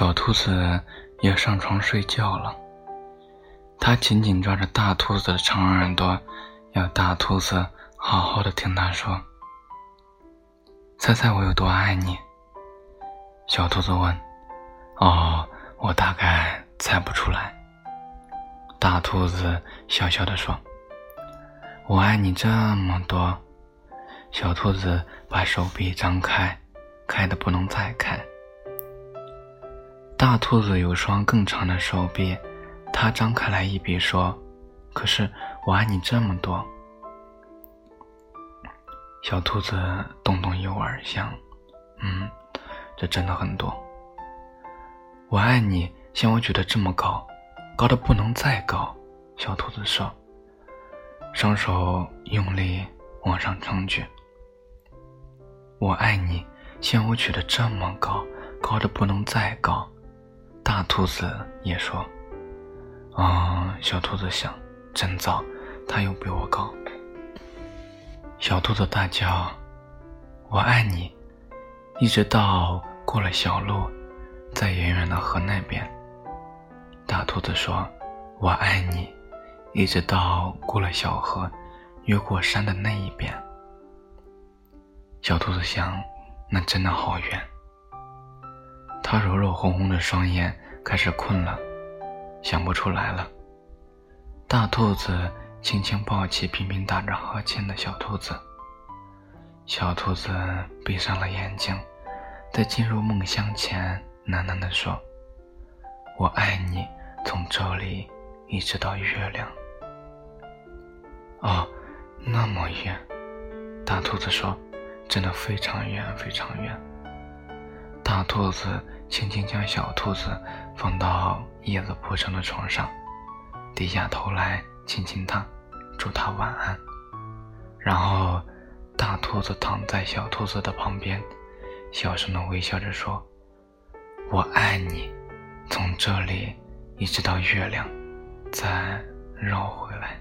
小兔子要上床睡觉了，它紧紧抓着大兔子的长耳朵，要大兔子好好的听它说。猜猜我有多爱你？小兔子问。哦，我大概猜不出来。大兔子笑笑的说。我爱你这么多。小兔子把手臂张开，开的不能再开。大兔子有双更长的手臂，它张开来一比说：“可是我爱你这么多。”小兔子动动右耳想：“嗯，这真的很多。我爱你像我举得这么高，高的不能再高。”小兔子说，双手用力往上撑举。我爱你像我举得这么高，高的不能再高。大兔子也说：“啊！”小兔子想：“真糟，它又比我高。”小兔子大叫：“我爱你！”一直到过了小路，在远远的河那边。大兔子说：“我爱你！”一直到过了小河，越过山的那一边。小兔子想：“那真的好远。”他揉揉红红的双眼，开始困了，想不出来了。大兔子轻轻抱起频频打着哈欠的小兔子。小兔子闭上了眼睛，在进入梦乡前，喃喃地说：“我爱你，从这里一直到月亮。”哦，那么远。大兔子说：“真的非常远，非常远。”大兔子。轻轻将小兔子放到叶子铺成的床上，低下头来亲亲它，祝它晚安。然后，大兔子躺在小兔子的旁边，小声的微笑着说：“我爱你，从这里一直到月亮，再绕回来。”